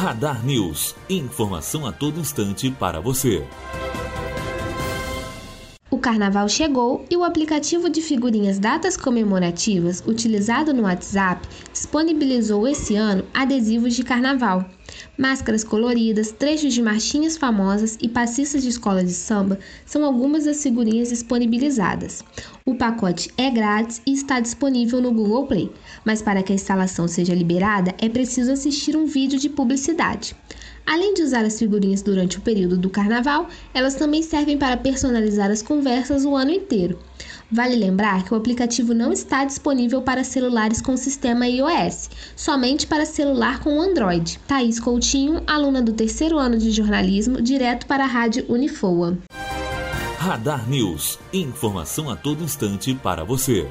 Radar News. Informação a todo instante para você. O carnaval chegou e o aplicativo de figurinhas datas comemorativas utilizado no WhatsApp disponibilizou esse ano adesivos de carnaval. Máscaras coloridas, trechos de marchinhas famosas e passistas de escola de samba são algumas das figurinhas disponibilizadas. O pacote é grátis e está disponível no Google Play, mas para que a instalação seja liberada é preciso assistir um vídeo de publicidade. Além de usar as figurinhas durante o período do carnaval, elas também servem para personalizar as conversas o ano inteiro. Vale lembrar que o aplicativo não está disponível para celulares com sistema iOS, somente para celular com Android. Thaís Coutinho, aluna do terceiro ano de jornalismo, direto para a Rádio Unifoa. Radar News. Informação a todo instante para você.